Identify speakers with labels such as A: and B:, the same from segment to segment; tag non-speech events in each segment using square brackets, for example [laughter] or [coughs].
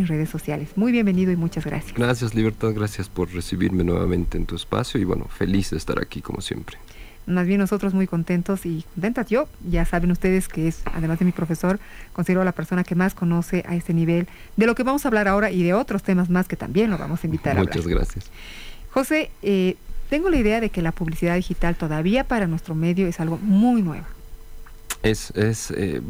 A: en redes sociales. Muy bienvenido y muchas gracias.
B: Gracias, Libertad. Gracias por recibirme nuevamente en tu espacio y bueno, feliz de estar aquí como siempre.
A: Más bien nosotros muy contentos y contentas. Yo, ya saben ustedes que es, además de mi profesor, considero la persona que más conoce a este nivel de lo que vamos a hablar ahora y de otros temas más que también lo vamos a invitar
B: a hablar. Muchas gracias.
A: José, eh, tengo la idea de que la publicidad digital todavía para nuestro medio es algo muy nuevo.
B: Es, es eh,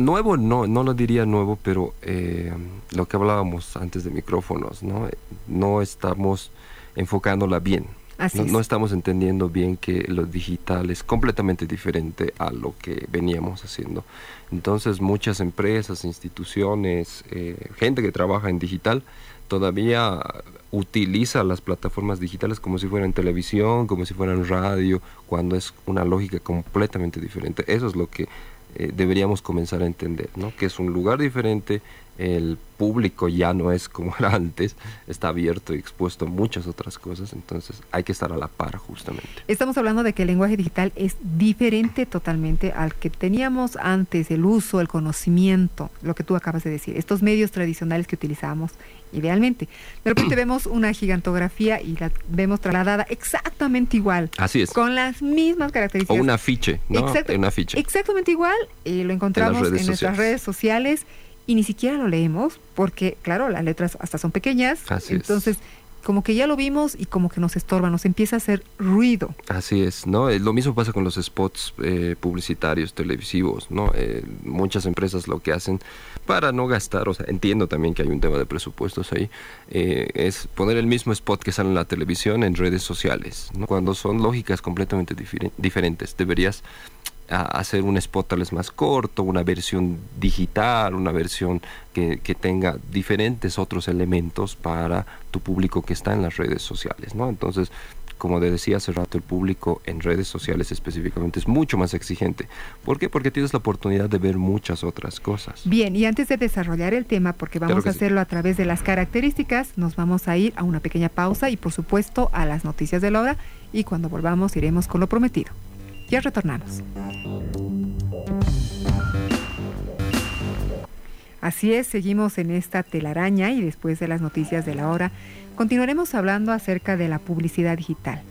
B: nuevo, no, no lo diría nuevo, pero eh, lo que hablábamos antes de micrófonos, ¿no? No estamos enfocándola bien. No, estamos entendiendo bien que lo digital es completamente diferente a lo que veníamos haciendo. Entonces muchas empresas, instituciones, eh, gente que trabaja en digital todavía utiliza las plataformas digitales como si fueran televisión, como si fueran radio, cuando es una lógica completamente diferente. Eso es lo que eh, deberíamos comenzar a entender, ¿no? que es un lugar diferente, el público ya no es como era antes, está abierto y expuesto a muchas otras cosas, entonces hay que estar a la par justamente.
A: Estamos hablando de que el lenguaje digital es diferente totalmente al que teníamos antes, el uso, el conocimiento, lo que tú acabas de decir, estos medios tradicionales que utilizábamos idealmente. De repente [clears throat] vemos una gigantografía y la vemos trasladada exactamente igual.
B: Así es.
A: Con las mismas características.
B: O un afiche, ¿no? un afiche.
A: Exactamente igual, y lo encontramos en, nuestras redes sociales y ni siquiera lo leemos porque, claro, las letras hasta son pequeñas. entonces, como que ya lo vimos y como que nos estorba, nos empieza a hacer ruido.
B: Así es, ¿no? Eh, lo mismo pasa con los spots eh, publicitarios, televisivos, ¿no? Eh, muchas empresas lo que hacen para no gastar, o sea, entiendo también que hay un tema de presupuestos ahí, es poner el mismo spot que sale en la televisión en redes sociales, ¿no? Cuando son lógicas completamente diferentes, deberías hacer un spot tal vez más corto, una versión digital, una versión que, que, tenga diferentes otros elementos para tu público que está en las redes sociales, ¿no? Entonces, como te decía hace rato, el público en redes sociales específicamente es mucho más exigente. ¿Por qué? Porque tienes la oportunidad de ver muchas otras cosas.
A: Bien, y antes de desarrollar el tema, porque vamos a hacerlo a través de las características, nos vamos a ir a una pequeña pausa y por supuesto a las noticias de la hora y cuando volvamos iremos con lo prometido. Ya retornamos. Así es, seguimos en esta telaraña y después de las noticias de la hora continuaremos hablando acerca de la publicidad digital.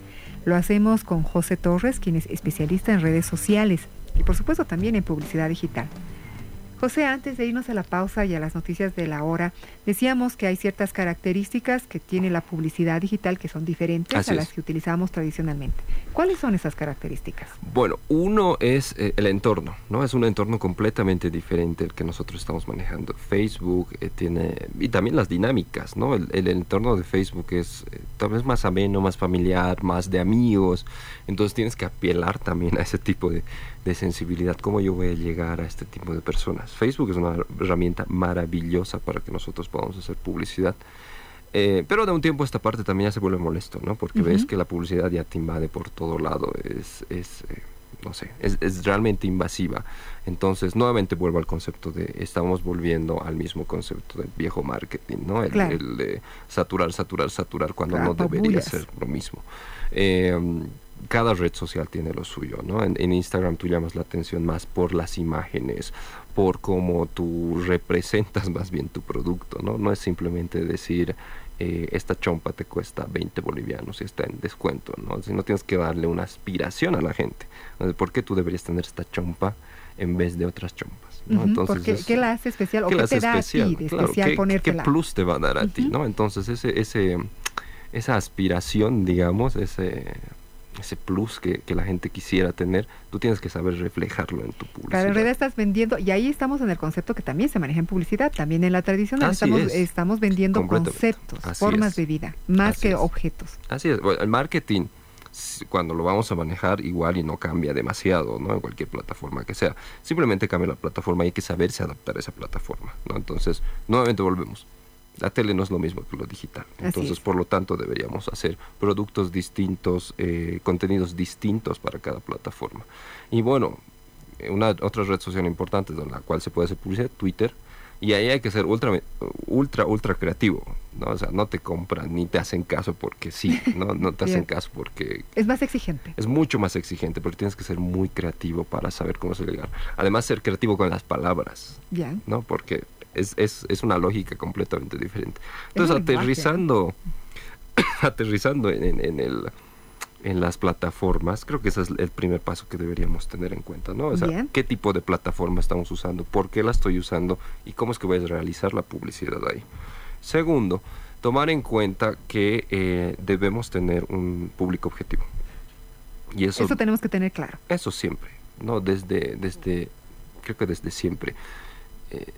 A: Lo hacemos con José Torres, quien es especialista en redes sociales y por supuesto también en publicidad digital. José, antes de irnos a la pausa y a las noticias de la hora, decíamos que hay ciertas características que tiene la publicidad digital que son diferentes a las que utilizamos tradicionalmente. ¿Cuáles son esas características?
B: Bueno, uno es eh, el entorno, ¿no? Es un entorno completamente diferente al que nosotros estamos manejando. Facebook eh, tiene, y también las dinámicas, ¿no? El, entorno de Facebook es eh, tal vez más ameno, más familiar, más de amigos, entonces tienes que apelar también a ese tipo de, de sensibilidad, cómo yo voy a llegar a este tipo de personas. Facebook es una herramienta maravillosa para que nosotros podamos hacer publicidad. Eh, pero de un tiempo esta parte también ya se vuelve molesto, ¿no? Porque ves que la publicidad ya te invade por todo lado, es, es eh, no sé, es, es, realmente invasiva. Entonces, nuevamente vuelvo al concepto de, estamos volviendo al mismo concepto del viejo marketing, ¿no? El, de saturar, saturar, saturar, cuando no debería ser lo mismo. Eh, cada red social tiene lo suyo, ¿no? En, Instagram tú llamas la atención más por las imágenes, por cómo tú representas [laughs] más bien tu producto, ¿no? No es simplemente decir, eh, esta chompa te cuesta 20 bolivianos y está en descuento, ¿no? Sino tienes que darle una aspiración a la gente. ¿Por qué tú deberías tener esta chompa en vez de otras chompas?
A: ¿no? Entonces, ¿Qué la hace especial? ¿O qué, te da especial? a ti de especial
B: ¿qué, plus te va a dar a ti? ¿no? Entonces, ese, ese, esa aspiración, digamos, ese ese plus que, la gente quisiera tener, tú tienes que saber reflejarlo en tu publicidad.
A: Claro, en realidad estás vendiendo, y ahí estamos en el concepto que también se maneja en publicidad, también en la tradicional, estamos, estamos vendiendo conceptos, formas de vida, más que objetos.
B: Así es, el marketing, cuando lo vamos a manejar, igual y no cambia demasiado, ¿no? En cualquier plataforma que sea. Simplemente cambia la plataforma y hay que saberse adaptar a esa plataforma, ¿no? Entonces, nuevamente volvemos la tele no es lo mismo que lo digital. Entonces, por lo tanto, deberíamos hacer productos distintos, eh, contenidos distintos para cada plataforma. Y bueno, una otra red social importante en la cual se puede hacer publicidad, Twitter, y ahí hay que ser ultra, ultra, ultra creativo, ¿no? O sea, no te compran ni te hacen caso porque sí, ¿no? No te [laughs] hacen caso porque...
A: Es más exigente.
B: Es mucho más exigente porque tienes que ser muy creativo para saber cómo se llegar. Además, ser creativo con las palabras, ¿no? Porque es, es, es una lógica completamente diferente. Entonces, aterrizando, [coughs] aterrizando en, en, el, en las plataformas, creo que ese es el primer paso que deberíamos tener en cuenta, ¿no? O sea, qué tipo de plataforma estamos usando, por qué la estoy usando y cómo es que voy a realizar la publicidad ahí. Segundo, tomar en cuenta que eh, debemos tener un público objetivo.
A: Y eso, eso tenemos que tener claro.
B: Eso siempre, ¿no? Desde, desde creo que desde siempre. Eh,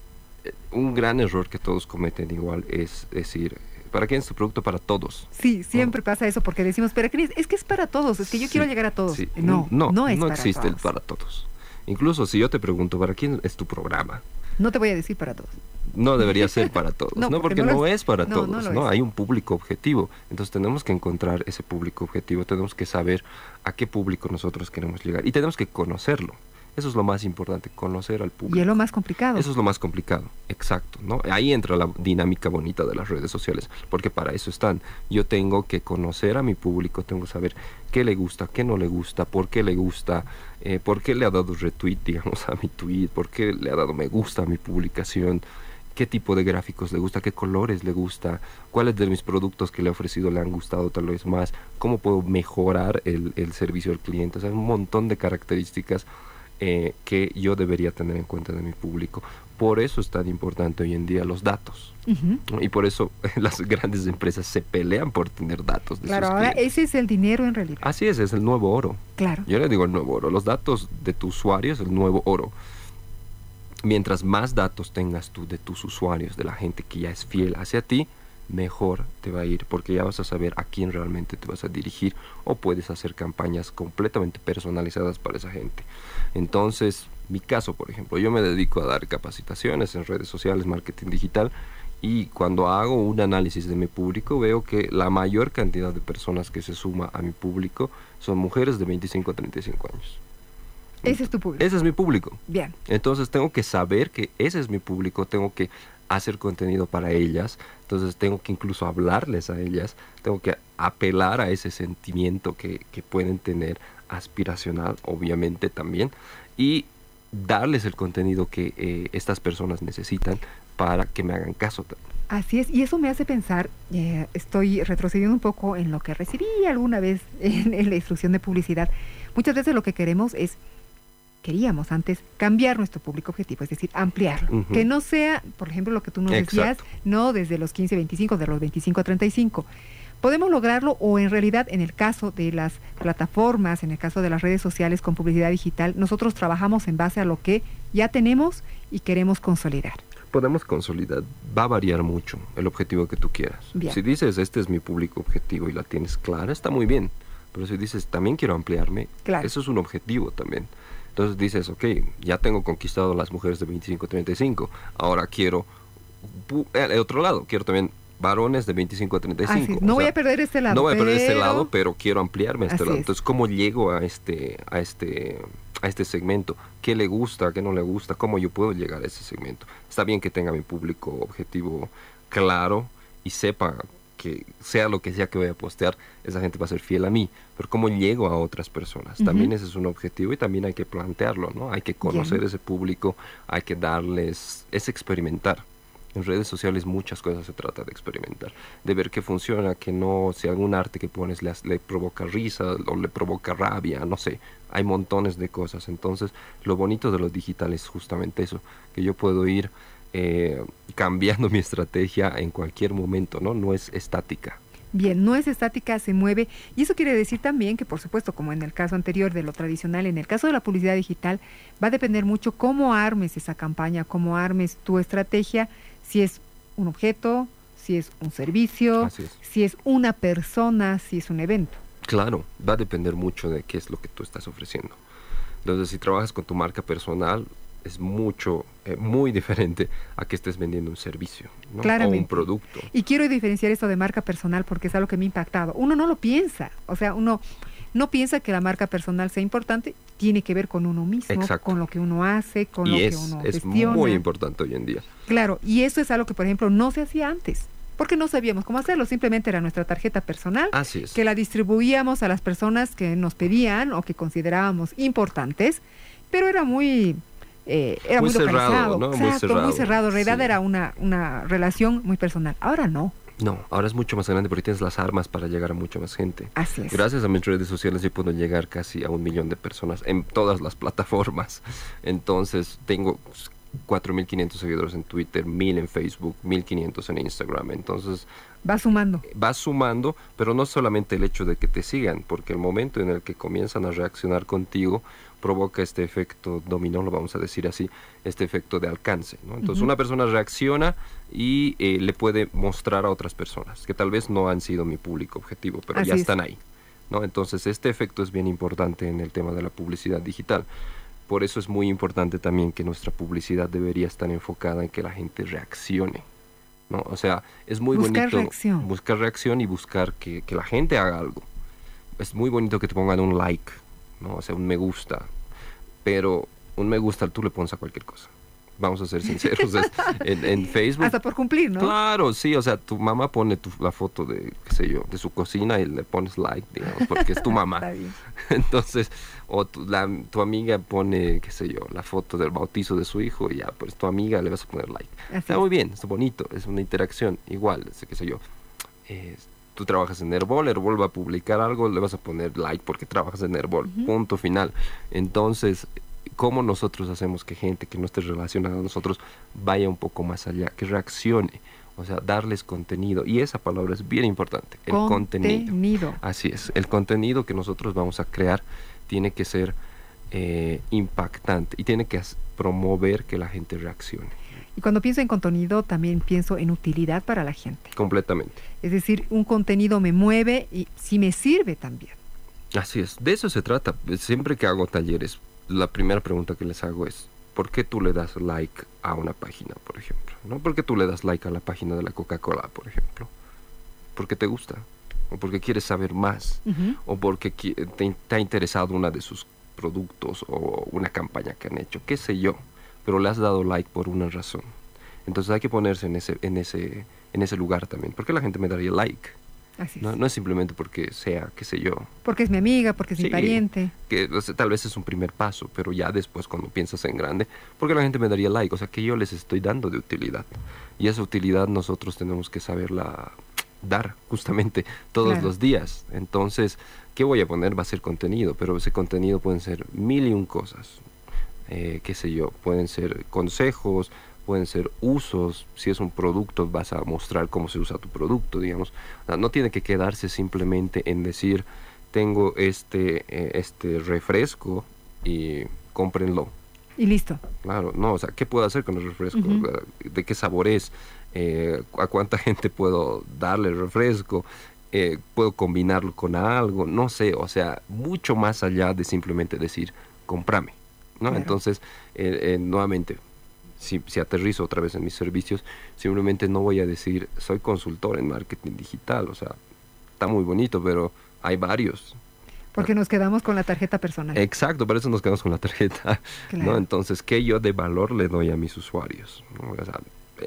B: un gran error que todos cometen igual es decir, ¿para quién es tu producto? Para todos.
A: Sí, siempre pasa eso porque decimos, pero es que es para todos, es que yo quiero llegar a todos. No,
B: no, no, no existe el para todos. Incluso si yo te pregunto, ¿para quién es tu programa?
A: No te voy a decir para todos.
B: No debería ser para [laughs] todos, ¿no? Porque, no, es para todos, ¿no? Hay un público objetivo. Entonces tenemos que encontrar ese público objetivo, tenemos que saber a qué público nosotros queremos llegar y tenemos que conocerlo. Eso es lo más importante, conocer al público.
A: Y es lo más complicado.
B: Eso es lo más complicado, exacto. ¿no? Ahí entra la dinámica bonita de las redes sociales, porque para eso están. Yo tengo que conocer a mi público, tengo que saber qué le gusta, qué no le gusta, por qué le gusta, eh, por qué le ha dado retweet, [laughs] digamos, a mi tweet, por qué le ha dado me gusta a mi publicación qué tipo de gráficos le gusta, qué colores le gusta, cuáles de mis productos que le he ofrecido le han gustado tal vez más, cómo puedo mejorar el, el servicio al cliente. O sea, un montón de características eh, que yo debería tener en cuenta de mi público. Por eso es tan importante hoy en día los datos. Y por eso [laughs] las grandes empresas se pelean por tener datos.
A: De claro, ahora ese es el dinero en realidad.
B: Así es, es el nuevo oro.
A: Claro.
B: Yo le digo el nuevo oro. Los datos de tu usuario es el nuevo oro. Mientras más datos tengas tú de tus usuarios, de la gente que ya es fiel hacia ti, mejor te va a ir porque ya vas a saber a quién realmente te vas a dirigir o puedes hacer campañas completamente personalizadas para esa gente. Entonces, mi caso, por ejemplo, yo me dedico a dar capacitaciones en redes sociales, marketing digital y cuando hago un análisis de mi público veo que la mayor cantidad de personas que se suma a mi público son mujeres de 25 a 35 años.
A: Ese es tu público.
B: Ese es mi público.
A: Bien.
B: Entonces tengo que saber que ese es mi público, tengo que hacer contenido para ellas, entonces tengo que incluso hablarles a ellas, tengo que apelar a ese sentimiento que, que pueden tener aspiracional, obviamente también, y darles el contenido que eh, estas personas necesitan para que me hagan caso.
A: Así es, y eso me hace pensar, eh, estoy retrocediendo un poco en lo que recibí alguna vez en, en la instrucción de publicidad. Muchas veces lo que queremos es queríamos antes cambiar nuestro público objetivo, es decir, ampliarlo. Que no sea, por ejemplo, lo que tú nos decías, no desde los 15, 25, de los 25 a 35. Podemos lograrlo o en realidad en el caso de las plataformas, en el caso de las redes sociales con publicidad digital, nosotros trabajamos en base a lo que ya tenemos y queremos consolidar.
B: Podemos consolidar, va a variar mucho el objetivo que tú quieras. Si dices, este es mi público objetivo y la tienes clara, está muy bien. Pero si dices, también quiero ampliarme, eso es un objetivo también. Entonces dices, ok, ya tengo conquistado las mujeres de 25 35, ahora quiero el otro lado, quiero también varones de 25 a 35.
A: no voy a perder este lado.
B: No voy a perder este lado, pero quiero ampliarme a este lado. Entonces, ¿cómo llego a este, a este, a este segmento? ¿Qué le gusta, qué no le gusta? ¿Cómo yo puedo llegar a ese segmento? Está bien que tenga mi público objetivo claro y sepa que sea lo que sea que voy a postear, esa gente va a ser fiel a mí. Pero ¿cómo llego a otras personas? También ese es un objetivo y también hay que plantearlo, ¿no? Hay que conocer ese público, hay que darles, es experimentar. En redes sociales muchas cosas se trata de experimentar, de ver qué funciona, que no, si algún arte que pones le, le provoca risa o le provoca rabia, no sé, hay montones de cosas. Entonces, lo bonito de lo digital es justamente eso, que yo puedo ir eh, cambiando mi estrategia en cualquier momento, ¿no? No es estática.
A: Bien, no es estática, se mueve. Y eso quiere decir también que, por supuesto, como en el caso anterior de lo tradicional, en el caso de la publicidad digital, va a depender mucho cómo armes esa campaña, cómo armes tu estrategia, si es un objeto, si es un servicio, si es una persona, si es un evento.
B: Claro, va a depender mucho de qué es lo que tú estás ofreciendo. Entonces, si trabajas con tu marca personal, es mucho, eh, muy [laughs] diferente a que estés vendiendo un servicio o un producto.
A: Y quiero diferenciar esto de marca personal porque es algo que me ha impactado. Uno no lo piensa, o sea, uno no piensa que la marca personal sea importante, tiene que ver con uno mismo, con lo que uno hace, con lo que uno
B: es muy importante hoy en día.
A: Claro, y eso es algo que, por ejemplo, no se hacía antes porque no sabíamos cómo hacerlo, simplemente era nuestra tarjeta personal, que la distribuíamos a las personas que nos pedían o que considerábamos importantes, pero era muy eh, era muy, cerrado, ¿no? muy cerrado. muy cerrado. En realidad era una, una relación muy personal. Ahora no.
B: No, ahora es mucho más grande porque tienes las armas para llegar a mucha más gente.
A: Así es.
B: Gracias a mis redes sociales yo puedo llegar casi a un millón de personas en todas las plataformas. Entonces tengo 4.500 seguidores en Twitter, 1.000 en Facebook, 1.500 en Instagram. Entonces...
A: Va sumando.
B: Va sumando, pero no solamente el hecho de que te sigan, porque el momento en el que comienzan a reaccionar contigo provoca este efecto dominó, lo vamos a decir así, este efecto de alcance. Entonces una persona reacciona y eh, le puede mostrar a otras personas, que tal vez no han sido mi público objetivo, pero ya están ahí. ¿no? Entonces este efecto es bien importante en el tema de la publicidad digital. Por eso es muy importante también que nuestra publicidad debería estar enfocada en que la gente reaccione. ¿no? O sea, es muy
A: buscar
B: bonito
A: reacción.
B: buscar reacción y buscar que, que, la gente haga algo. Es muy bonito que te pongan un like, ¿no? o sea, un me gusta, pero un me gusta tú le pones a cualquier cosa vamos a ser sinceros, [laughs] en, Facebook.
A: Hasta por cumplir, ¿no?
B: Claro, sí, o sea, tu mamá pone tu, la foto de, qué sé yo, de su cocina y le pones like, digamos, porque es tu [laughs] mamá. [laughs] Entonces, o tu, la, tu amiga pone, qué sé yo, la foto del bautizo de su hijo y ya, pues tu amiga le vas a poner like. Está muy bien, es bonito, es una interacción igual, qué sé yo. Tú trabajas en Herbol, Herbol va a publicar algo, le vas a poner like porque trabajas en Herbol, punto final. Entonces, cómo nosotros hacemos que gente que no esté relacionada a nosotros vaya un poco más allá, que reaccione. O sea, darles contenido. Y esa palabra es bien importante. El contenido. Así es. El contenido que nosotros vamos a crear tiene que ser eh, impactante y tiene que promover que la gente reaccione.
A: Y cuando pienso en contenido, también pienso en utilidad para la gente.
B: Completamente.
A: Es decir, un contenido me mueve y si me sirve también.
B: Así es, de eso se trata. Siempre que hago talleres la primera pregunta que les hago es, ¿por qué tú le das like a una página, por ejemplo? ¿No? ¿Por qué tú le das like a la página de la Coca-Cola, por ejemplo? Porque te gusta, o porque quieres saber más, o porque te, te, ha interesado una de sus productos o una campaña que han hecho, qué sé yo, pero le has dado like por una razón. Entonces hay que ponerse en ese, en ese, en ese lugar también. ¿Por qué la gente me daría like? no, es simplemente porque sea, qué sé yo.
A: Porque es mi amiga, porque es mi pariente.
B: Que tal vez es un primer paso, pero ya después cuando piensas en grande, porque la gente me daría like, o sea, que yo les estoy dando de utilidad. Y esa utilidad nosotros tenemos que saberla dar justamente todos los días. Entonces, ¿qué voy a poner? Va a ser contenido, pero ese contenido pueden ser mil y un cosas. Eh, qué sé yo, pueden ser consejos, pueden ser usos, si es un producto vas a mostrar cómo se usa tu producto, digamos. No tiene que quedarse simplemente en decir, tengo este, eh, este refresco y cómprenlo.
A: Y listo.
B: Claro, no, o sea, ¿qué puedo hacer con el refresco? ¿De qué sabor es? Eh, ¿A cuánta [laughs] gente puedo darle el refresco? Eh, ¿Puedo combinarlo con algo? No sé, o sea, mucho más allá de simplemente decir, comprame. ¿No? Entonces, nuevamente, si, si, aterrizo otra vez en mis servicios, simplemente no voy a decir soy consultor en marketing digital, o sea, está muy bonito, pero hay varios.
A: Porque nos quedamos con la tarjeta personal.
B: Exacto, por eso nos quedamos con la tarjeta. ¿no? Entonces, ¿qué yo de valor le doy a mis usuarios?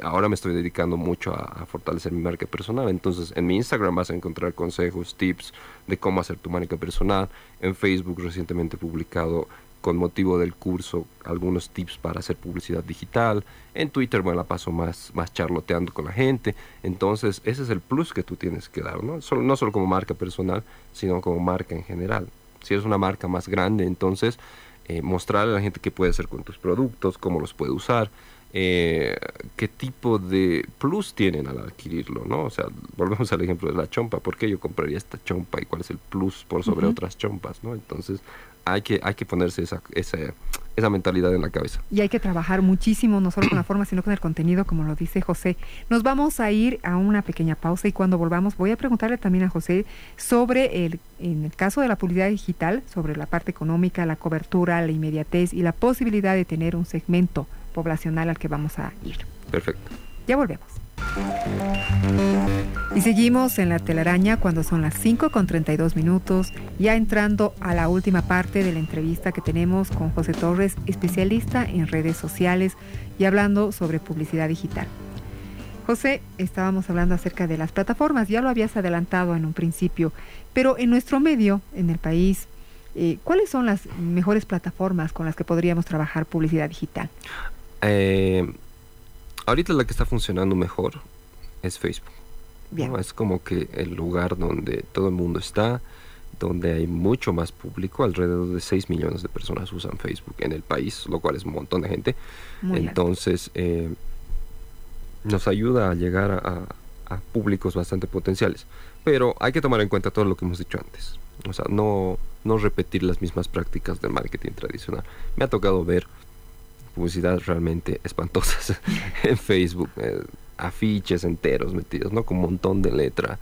B: ahora me estoy dedicando mucho a, a, fortalecer mi marca personal. Entonces, en mi Instagram vas a encontrar consejos, tips de cómo hacer tu marca personal. En Facebook recientemente he publicado con motivo del curso algunos tips para hacer publicidad digital. En Twitter me la paso más, más charloteando con la gente. Entonces, ese es el plus que tú tienes que dar, ¿no? Solo, no solo como marca personal, sino como marca en general. Si eres una marca más grande, entonces eh, mostrarle a la gente qué puede hacer con tus productos, cómo los puede usar, eh, qué tipo de plus tienen al adquirirlo, ¿no? O sea, volvemos al ejemplo de la chompa, ¿por qué yo compraría esta chompa y cuál es el plus por sobre otras chompas, ¿no? Entonces, hay que, hay que ponerse esa, esa, esa, mentalidad en la cabeza.
A: Y hay que trabajar muchísimo, no solo con la forma, sino con el contenido, como lo dice José. Nos vamos a ir a una pequeña pausa y cuando volvamos voy a preguntarle también a José sobre, el, en el caso de la publicidad digital, sobre la parte económica, la cobertura, la inmediatez y la posibilidad de tener un segmento poblacional al que vamos a ir.
B: Perfecto.
A: Ya volvemos. Y seguimos en la telaraña cuando son las 5 con 32 minutos, ya entrando a la última parte de la entrevista que tenemos con José Torres, especialista en redes sociales y hablando sobre publicidad digital. José, estábamos hablando acerca de las plataformas, ya lo habías adelantado en un principio, pero en nuestro medio, en el país, Eh, ¿Cuáles son las mejores plataformas con las que podríamos trabajar publicidad digital?
B: Eh, ahorita la que está funcionando mejor es Facebook. Es como que el lugar donde todo el mundo está, donde hay mucho más público, alrededor de 6 millones de personas usan Facebook en el país, lo cual es un montón de gente. Entonces, eh, nos ayuda a llegar a, públicos bastante potenciales. Pero hay que tomar en cuenta todo lo que hemos dicho antes. O sea, no, no repetir las mismas prácticas del marketing tradicional. Me ha tocado ver publicidad realmente espantosas [laughs] en Facebook. Eh, afiches enteros metidos, ¿no? Con un montón de letra.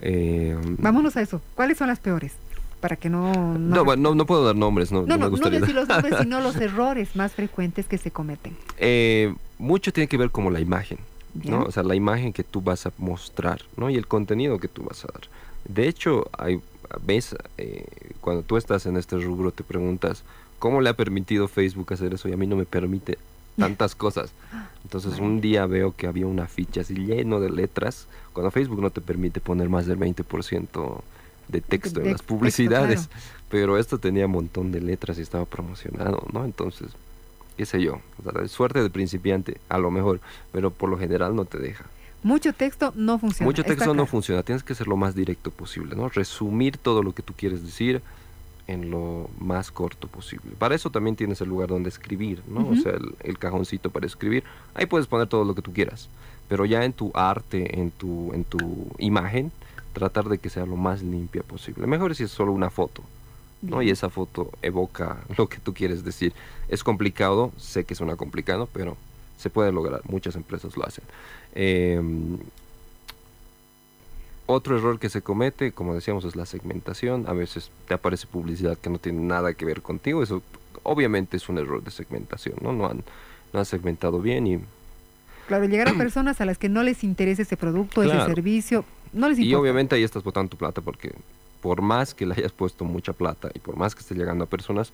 A: Eh, Vámonos a eso. ¿Cuáles son las peores? Para que no...
B: No, no, puedo dar nombres, no,
A: no,
B: no, me gustaría.
A: no decir los nombres, sino [laughs] los errores más frecuentes que se cometen.
B: Eh, mucho tiene que ver con la imagen, ¿no? O sea, la imagen que tú vas a mostrar, ¿no? Y el contenido que tú vas a dar. De hecho, hay ves, eh, cuando tú estás en este rubro te preguntas, ¿cómo le ha permitido Facebook hacer eso? Y a mí no me permite tantas cosas. Entonces un día veo que había una ficha así lleno de letras, cuando Facebook no te permite poner más del 20% de texto en las publicidades, pero esto tenía un montón de letras y estaba promocionado, ¿no? Entonces, qué sé yo, suerte de principiante, a lo mejor, pero por lo general no te deja.
A: Mucho texto no funciona.
B: Mucho texto no funciona, tienes que ser lo más directo posible, ¿no? Resumir todo lo que tú quieres decir, en lo más corto posible. Para eso también tienes el lugar donde escribir, ¿no? O sea, el, cajoncito para escribir. Ahí puedes poner todo lo que tú quieras, pero ya en tu arte, en tu, en tu imagen, tratar de que sea lo más limpia posible. Mejor si es solo una foto, ¿no? Y esa foto evoca [laughs] lo que tú quieres decir. Es complicado, sé que suena complicado, pero se puede lograr. Muchas empresas lo hacen. Eh, otro error que se comete, como decíamos, es la segmentación. A veces te aparece publicidad que no tiene nada que ver contigo. Eso obviamente es un error de segmentación, ¿no? No han, no han segmentado bien y...
A: Claro, llegar a [clears throat] personas a las que no les interese ese producto, ese servicio, no les importa.
B: Y obviamente ahí estás botando tu plata porque por más que le hayas puesto mucha plata y por más que esté llegando a personas,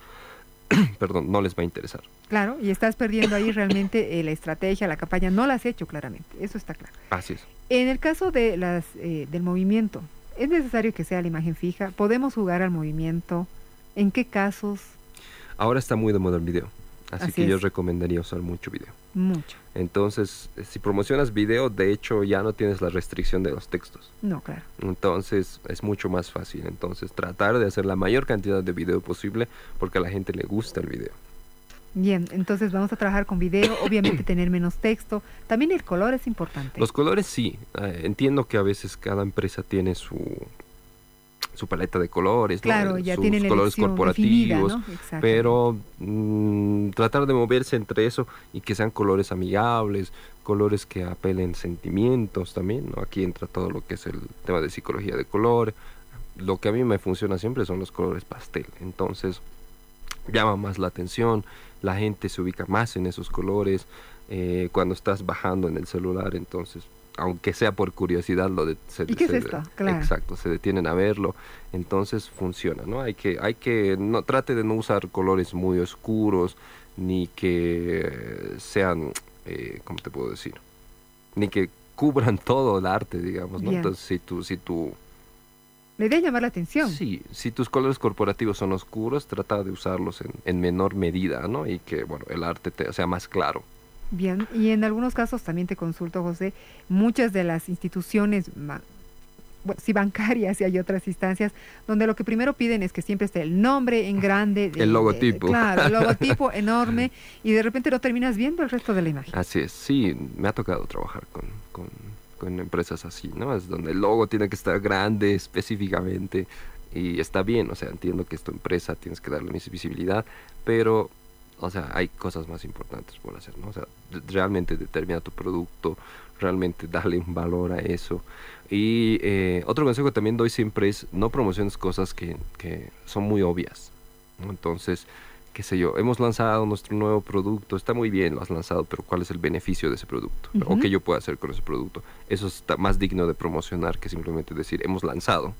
B: [clears throat] perdón, no les va a interesar.
A: Claro, y estás perdiendo ahí realmente eh, la estrategia, la campaña, no la has hecho claramente, eso está claro.
B: Así es.
A: En el caso de las, eh, del movimiento, ¿es necesario que sea la imagen fija? ¿Podemos jugar al movimiento? ¿En qué casos?
B: Ahora está muy de moda el video, así, que yo recomendaría usar mucho video.
A: Mucho.
B: Entonces, si promocionas video, de hecho ya no tienes la restricción de los textos.
A: No, claro.
B: Entonces, es mucho más fácil. Entonces, tratar de hacer la mayor cantidad de video posible porque a la gente le gusta el video.
A: Bien, entonces vamos a trabajar con video, [coughs] obviamente tener menos texto. También el color es importante.
B: Los colores sí. Eh, entiendo que a veces cada empresa tiene su su paleta de colores,
A: claro, ya
B: sus
A: tienen
B: colores corporativos, pero mm, tratar de moverse entre eso y que sean colores amigables, colores que apelen sentimientos también, ¿no? Aquí entra todo lo que es el tema de psicología de color. Lo que a mí me funciona siempre son los colores pastel, entonces llama más la atención, la gente se ubica más en esos colores, eh, cuando estás bajando en el celular, entonces, aunque sea por curiosidad, lo de,
A: se, ¿Y qué es esto? Claro.
B: Exacto, se detienen a verlo, entonces funciona, ¿no? Hay que, hay que, no, trate de no usar colores muy oscuros, ni que sean, eh, ¿cómo te puedo decir? Ni que cubran [laughs] todo el arte, digamos, ¿no? Entonces, si tú, si tú
A: le idea llamar la atención.
B: Sí, si tus colores corporativos son oscuros, trata de usarlos en, menor medida, ¿no? Y que, bueno, el arte te, sea más claro.
A: Bien, y en algunos casos también te consulto, José, muchas de las instituciones, bueno, sí bancarias y hay otras instancias, donde lo que primero piden es que siempre esté el nombre en [laughs] grande.
B: el logotipo.
A: claro, el logotipo [laughs] enorme, y de repente no terminas viendo el resto de la imagen.
B: Así es, sí, me ha tocado trabajar con con empresas así, ¿no? Es donde el logo tiene que estar grande específicamente y está bien, o sea, entiendo que es tu empresa, tienes que darle visibilidad, pero, o sea, hay cosas más importantes por hacer, ¿no? O sea, realmente determina tu producto, realmente [laughs] darle un valor a eso. Y eh, otro consejo que también doy siempre es no promociones cosas que, que son muy obvias, ¿no? Entonces, qué sé yo, hemos lanzado nuestro nuevo producto, está muy bien, lo has lanzado, pero ¿cuál es el beneficio de ese producto? ¿O qué yo puedo hacer con ese producto? Eso está más digno de promocionar que simplemente decir, hemos lanzado.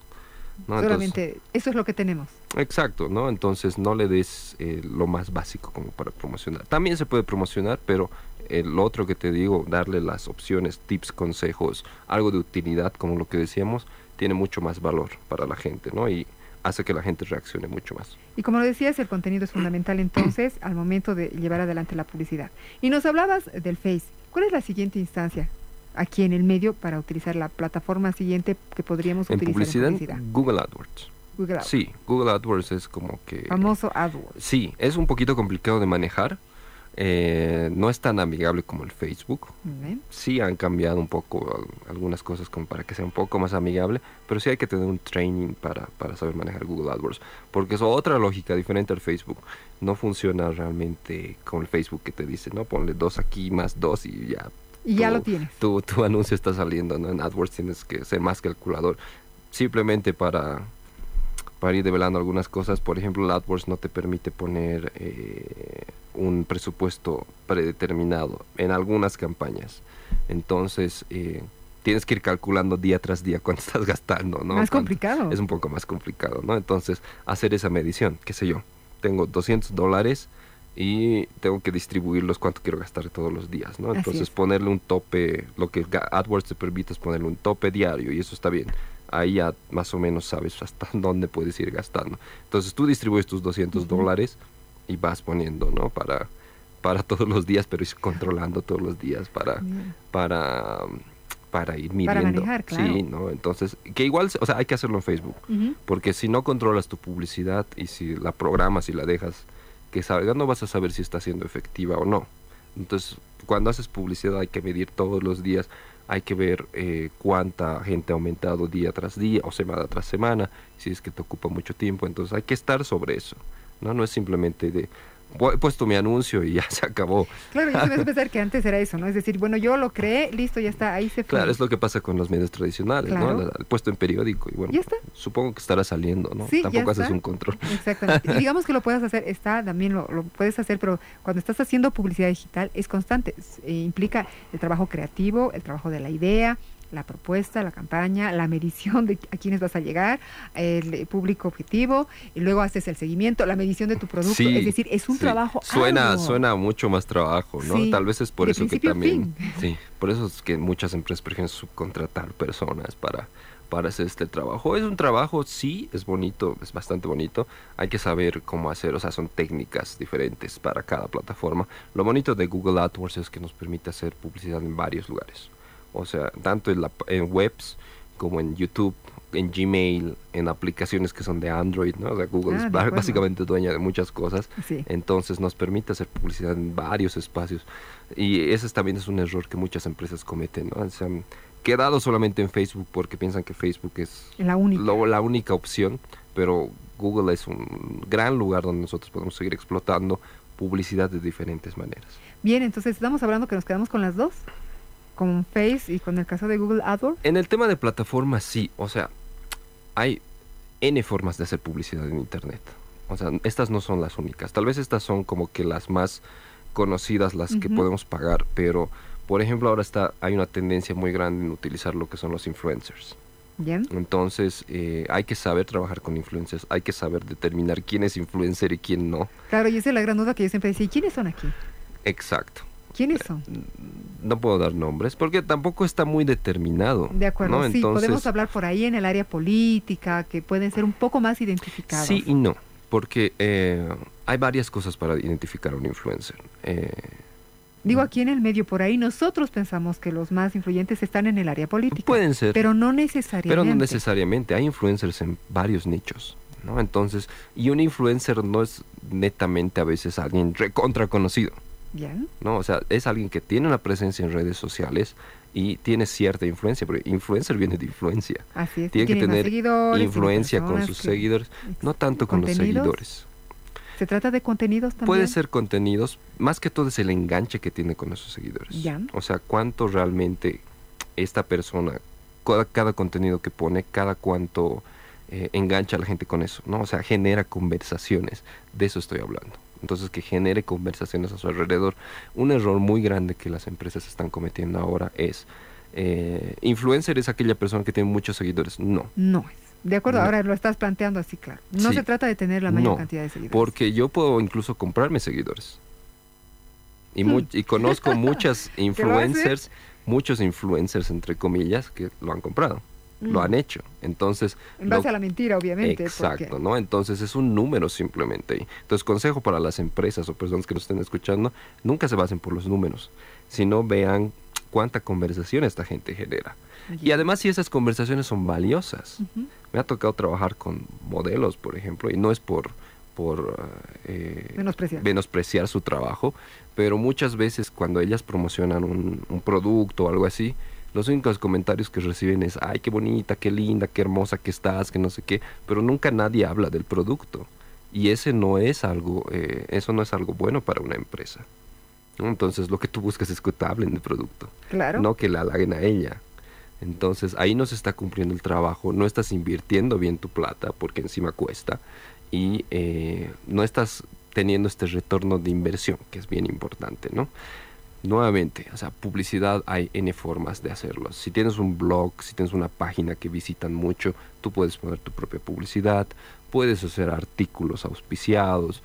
A: Solamente, eso es lo que tenemos.
B: Exacto, ¿no? Entonces no le des eh, lo más básico como para promocionar. También se puede promocionar, pero el otro que te digo, darle las opciones, tips, consejos, algo de utilidad, como lo que decíamos, tiene mucho más valor para la gente, ¿no? Y hace que la gente reaccione mucho más.
A: Y como lo decías, el contenido es fundamental [clears throat] entonces al momento de llevar adelante la publicidad. Y nos hablabas del Face. ¿Cuál es la siguiente instancia aquí en el medio para utilizar la plataforma siguiente que podríamos
B: en
A: utilizar
B: publicidad,
A: en publicidad?
B: Google AdWords.
A: Google AdWords.
B: Sí, Google AdWords es como que...
A: Famoso AdWords.
B: Sí, es un poquito complicado de manejar. Eh, no es tan amigable como el Facebook. Sí han cambiado un poco al- algunas cosas como para que sea un poco más amigable, pero sí hay que tener un training para, para saber manejar Google AdWords, porque es otra lógica diferente al Facebook. No funciona realmente con el Facebook que te dice, no, ponle dos aquí más dos y ya.
A: Y ya lo tienes.
B: Tu, tu [laughs] anuncio está saliendo, ¿no? En AdWords tienes que ser más calculador. Simplemente para, para ir develando algunas cosas, por ejemplo, el AdWords no te permite poner eh, un presupuesto predeterminado en algunas campañas. Entonces, eh, tienes que ir calculando día tras día [laughs] cuánto estás gastando, ¿no?
A: Más
B: Cuánto-
A: complicado.
B: Es un poco más complicado, ¿no? Entonces, hacer esa medición, qué sé yo, tengo 200 dólares y tengo que distribuirlos cuánto quiero gastar todos los días, ¿no?
A: Así
B: Entonces,
A: es.
B: ponerle un tope, lo que AdWords te permite es ponerle un tope diario y eso está bien. Ahí ya más o menos sabes [laughs] hasta dónde puedes ir gastando. Entonces, tú distribuyes tus 200
A: Ujú.
B: dólares y vas poniendo, ¿no? Para, para todos los días, pero ir controlando todos los días para,
A: Bien.
B: para, para ir midiendo.
A: Para manejar, claro.
B: Sí, ¿no? Entonces, que igual, o sea, hay que hacerlo en Facebook. Porque si no controlas tu publicidad y si la programas y la dejas que salga, no vas a saber si está siendo efectiva o no. Entonces, cuando haces publicidad hay que medir todos los días, hay que ver eh, cuánta gente ha aumentado día tras día o semana tras semana, si es que te ocupa mucho tiempo. Entonces, hay que estar sobre eso. No, no es simplemente de, "Voy- he puesto mi anuncio y ya [laughs] se acabó.
A: Claro, yo hace pensar que antes era eso, ¿no? Es decir, bueno, yo lo creé, listo, ya está, ahí se fue.
B: Claro, es lo que pasa con los medios tradicionales,
A: Claro.
B: ¿no? Puesto en periódico y bueno,
A: Ya está.
B: supongo que estará saliendo, ¿no?
A: Sí, ya
B: Tampoco haces
A: está.
B: un control.
A: Exactamente. Y [laughs] digamos que lo puedes hacer, está, también lo, lo puedes hacer, pero cuando estás haciendo publicidad digital es constante. Es- eh, implica el trabajo creativo, el trabajo de la idea, la propuesta, la campaña, la medición de a quiénes vas a llegar, el eh, público objetivo, y luego haces el seguimiento, la medición de tu producto.
B: Sí,
A: es decir, es un
B: sí.
A: trabajo
B: Suena, suena mucho más trabajo, ¿no?
A: Sí,
B: Tal vez es por eso que también, sí, por eso es que muchas empresas prefieren subcontratar personas para para hacer este trabajo. Es un trabajo, sí, es bonito, es bastante bonito. Hay que saber cómo hacer, o sea, son técnicas diferentes para cada plataforma. Lo bonito de Google AdWords es que nos permite hacer publicidad en varios lugares. O sea, tanto en, la, en webs como en YouTube, en Gmail, en aplicaciones que son de Android, ¿no? O sea, Google
A: Ah,
B: es básicamente dueña de muchas cosas.
A: Sí.
B: Entonces nos permite hacer publicidad en varios espacios. Y ese es- también es un error que muchas empresas cometen, ¿no? Se han quedado solamente en Facebook porque piensan que Facebook es
A: La única.
B: lo- la única opción, pero Google es un gran lugar donde nosotros podemos seguir explotando publicidad de diferentes maneras.
A: Bien, entonces estamos hablando que nos quedamos con las dos, con Face y con el caso de Google AdWords.
B: En el tema de plataformas, sí, o sea, hay N formas de hacer publicidad en Internet. O sea, estas no son las únicas. Tal vez estas son como que las más conocidas, las que podemos pagar, pero por ejemplo ahora está hay una tendencia muy grande en utilizar lo que son los influencers.
A: Bien.
B: Entonces eh, hay que saber trabajar con influencers, hay que saber determinar quién es influencer y quién no.
A: Claro, y esa es la gran duda que yo siempre decía, ¿y quiénes son aquí?
B: Exacto.
A: ¿Quiénes son?
B: No puedo dar nombres porque tampoco está muy determinado.
A: De acuerdo,
B: ¿no?
A: sí,
B: Entonces,
A: podemos hablar por ahí en el área política, que pueden ser un poco más identificados.
B: Sí y no, porque eh, hay varias cosas para identificar a un influencer. Eh,
A: Digo, aquí en el medio, por ahí, nosotros pensamos que los más influyentes están en el área política.
B: pueden ser, pero,
A: Pero no necesariamente.
B: no necesariamente. Hay influencers en varios nichos. ¿no? Entonces, y un influencer no es netamente a veces alguien recontra conocido. ¿No? O sea, es alguien que tiene una presencia en redes sociales y tiene cierta influencia, porque influencer viene de influencia.
A: Así es.
B: Tiene que tener
A: seguidores,
B: influencia con sus seguidores, no tanto con los seguidores.
A: ¿Se trata de contenidos también?
B: Puede ser contenidos, más que todo es el enganche que tiene con esos seguidores. O sea, cuánto realmente esta persona, cada, cada contenido que pone, cada cuánto eh, engancha a la gente con eso, ¿no? O sea, genera conversaciones, de eso estoy hablando. Entonces, que genere conversaciones a su alrededor. Un error muy grande que las empresas están cometiendo ahora es, eh, influencer es aquella persona que tiene muchos seguidores. No,
A: No es. De acuerdo,
B: No.
A: ahora lo estás planteando así, claro. No
B: Sí.
A: se trata de tener la mayor
B: No,
A: cantidad de seguidores.
B: Porque yo puedo incluso comprarme seguidores. Y,
A: Hmm.
B: mu- y conozco [laughs] muchas influencers, muchos influencers entre comillas, que lo han comprado. Lo mm. han hecho. Entonces...
A: En base a la mentira, obviamente.
B: Exacto, ¿no? Entonces es un número simplemente. Entonces, consejo para las empresas o personas que nos estén escuchando, nunca se basen por los números, sino vean cuánta conversación esta gente genera. Y además si esas conversaciones son valiosas. Me ha tocado trabajar con modelos, por ejemplo, y no es por por
A: eh, menospreciar.
B: menospreciar. su trabajo, pero muchas veces cuando ellas promocionan un, un, producto o algo así, los únicos comentarios que reciben es, ay, qué bonita, qué linda, qué hermosa que estás, que no sé qué, pero nunca nadie habla del producto. Y ese no es algo, eh, eso no es algo bueno para una empresa. Entonces lo que tú buscas es que te hablen del producto,
A: claro.
B: no que la halaguen a ella. Entonces ahí no se está cumpliendo el trabajo, no estás invirtiendo bien tu plata porque encima cuesta y eh, no estás teniendo este retorno de inversión, que es bien importante, ¿no? Nuevamente, o sea, publicidad hay N formas de hacerlo. Si tienes un blog, si tienes una página que visitan mucho, tú puedes poner tu propia publicidad, puedes hacer artículos auspiciados,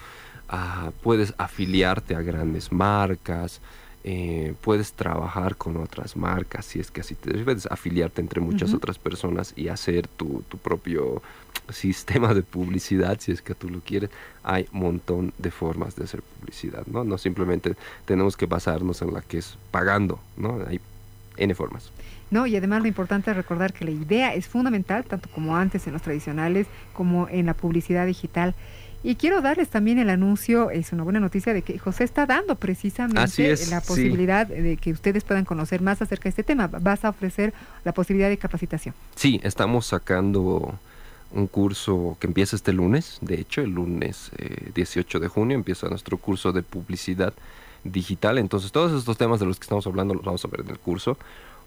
B: ah, puedes afiliarte a grandes marcas, eh, puedes trabajar con otras marcas, si es que así te puedes afiliarte entre muchas otras personas y hacer tu, tu propio sistema de publicidad, si es que tú lo quieres, hay un montón de formas de hacer publicidad, ¿no? No simplemente tenemos que basarnos en la que es pagando, ¿no? Hay N formas.
A: No, y además lo importante es recordar que la idea es fundamental, tanto como antes en los tradicionales, como en la publicidad digital. Y quiero darles también el anuncio, es una buena noticia de que José está dando precisamente la posibilidad de que ustedes puedan conocer más acerca de este tema. Vas a ofrecer la posibilidad de capacitación.
B: Sí, estamos sacando un curso que empieza este lunes, de hecho, el lunes 18 eh, de junio empieza nuestro curso de publicidad digital. Entonces, todos estos temas de los que estamos hablando los vamos a ver en el curso.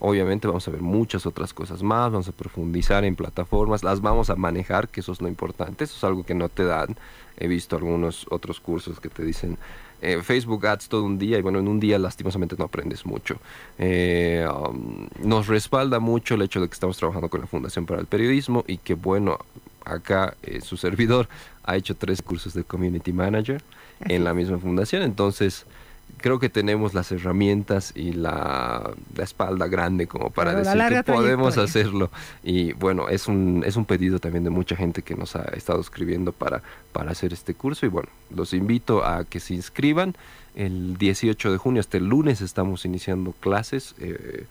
B: Obviamente vamos a ver muchas otras cosas más, vamos a profundizar en plataformas, las vamos a manejar, que eso es lo importante, eso es algo que no te dan. He visto algunos otros cursos que te dicen eh, Facebook Ads todo un día y bueno, en un día lastimosamente no aprendes mucho. Eh, um, nos respalda mucho el hecho de que estamos trabajando con la Fundación para el Periodismo y que bueno, acá eh, su servidor [laughs] ha hecho tres cursos de Community Manager en la misma fundación, entonces creo que tenemos las herramientas y la, espalda grande como para decir que podemos hacerlo. Y bueno, es un, es un pedido también de mucha gente que nos ha estado escribiendo para, para hacer este curso. Y bueno, los invito a que se inscriban. El 18 de junio, hasta el lunes, estamos iniciando clases. Eh,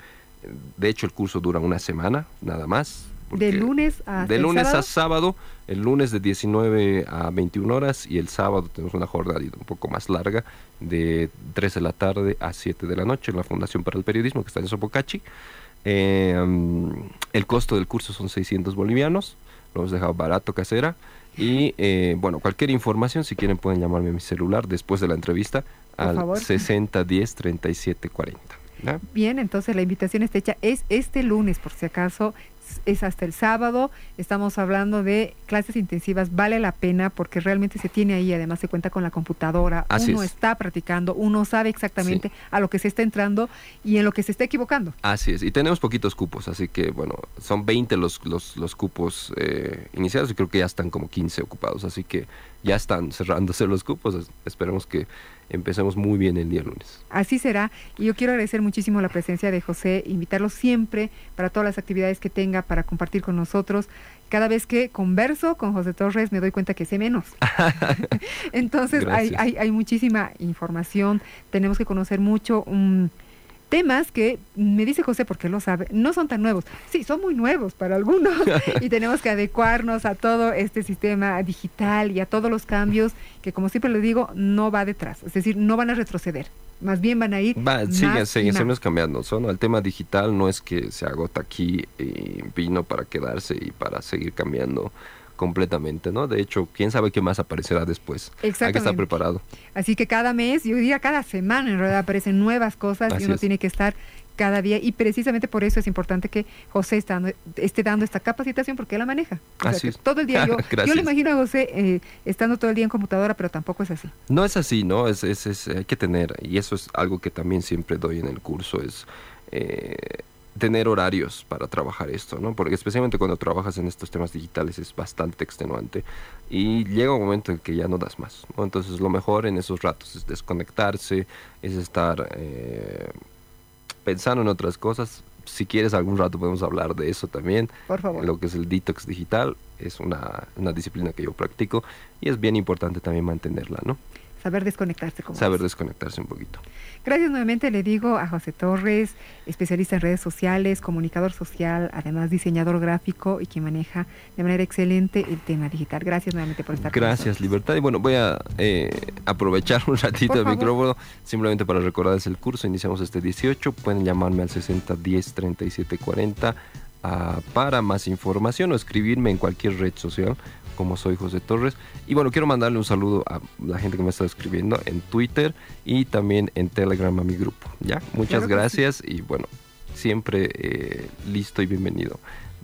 B: de hecho, el curso dura una semana, nada más.
A: De lunes a
B: De lunes sábado? a sábado, el lunes de 19 a 21 horas y el sábado tenemos una jornada un poco más larga de 3 de la tarde a 7 de la noche en la Fundación para el Periodismo que está en Sopocachi. Eh, el costo del curso son 600 bolivianos, lo hemos dejado barato casera. Y eh, bueno, cualquier información, si quieren pueden llamarme a mi celular después de la entrevista al 6010 3740.
A: Bien, entonces la invitación está hecha. Es este lunes, por si acaso, es hasta el sábado. Estamos hablando de clases intensivas. Vale la pena porque realmente se tiene ahí, además se cuenta con la computadora. uno está practicando, uno sabe exactamente a lo que se está entrando y en lo que se está equivocando.
B: Así es. Y tenemos poquitos cupos, así que bueno, son 20 los, los, los cupos eh, iniciados y creo que ya están como 15 ocupados. Así que ya están [laughs] cerrándose los cupos. Esperemos que empecemos muy bien el día lunes.
A: Así será. Y yo quiero agradecer muchísimo la presencia de José, invitarlo siempre para todas las actividades que tenga para compartir con nosotros. Cada vez que converso con José Torres me doy cuenta que sé menos. [laughs] Entonces hay, hay, hay, muchísima información, tenemos que conocer mucho. un temas que me dice José, porque lo sabe, no son tan nuevos. Sí, son muy nuevos para algunos [laughs] y tenemos que adecuarnos a todo este sistema digital y a todos los cambios que, como siempre le digo, no va detrás. Es decir, no van a retroceder. Más bien van a ir.
B: Va, siguen, siguen, cambiando. ¿no? El tema digital no es que se agota aquí y vino para quedarse y para seguir cambiando completamente, ¿no? De hecho, quién sabe qué más aparecerá después.
A: Exactamente.
B: Hay que estar preparado.
A: Así que cada mes, yo diría cada semana en realidad aparecen nuevas cosas y uno tiene que estar cada día y precisamente por eso es importante que José está, esté dando esta capacitación porque él la maneja.
B: así es.
A: Todo el día. Yo, [laughs] yo le imagino a José eh, estando todo el día en computadora, pero tampoco es así.
B: No es así, ¿no? Es, es, es, hay que tener, y eso es algo que también siempre doy en el curso, es... Eh, tener horarios para trabajar esto, ¿no? Porque especialmente cuando trabajas en estos temas digitales es bastante extenuante y llega un momento en que ya no das más, ¿no? Entonces lo mejor en esos ratos es desconectarse, es estar eh, pensando en otras cosas, si quieres algún rato podemos hablar de eso también.
A: Por favor.
B: Lo que es el detox digital es una, una disciplina que yo practico y es bien importante también mantenerla, ¿no?
A: Saber desconectarse. Como
B: Saber desconectarse un poquito.
A: Gracias nuevamente, le digo a José Torres, especialista en redes sociales, comunicador social, además diseñador gráfico y que maneja de manera excelente el tema digital. Gracias nuevamente por estar
B: Gracias, Libertad. Y bueno, voy a eh, aprovechar un ratito el micrófono simplemente para recordarles el curso. Iniciamos este 18. Pueden llamarme al 60 10 37 40 para más información o escribirme en cualquier red social como soy José Torres. Y bueno, quiero mandarle un saludo a la gente que me está escribiendo en Twitter y también en Telegram a mi grupo. ¿ya? Muchas gracias y bueno, siempre eh, listo y bienvenido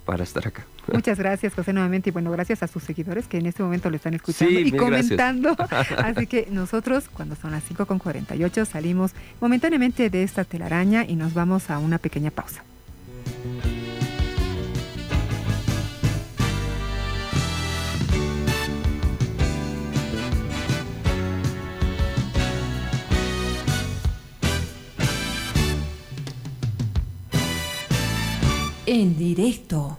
B: para estar acá.
A: Muchas [laughs] gracias, José, nuevamente. Y bueno, gracias a sus seguidores que en este momento lo están escuchando y comentando. [laughs] Así que nosotros, cuando son las 5.48, salimos momentáneamente de esta telaraña y nos vamos a una pequeña pausa.
C: En directo.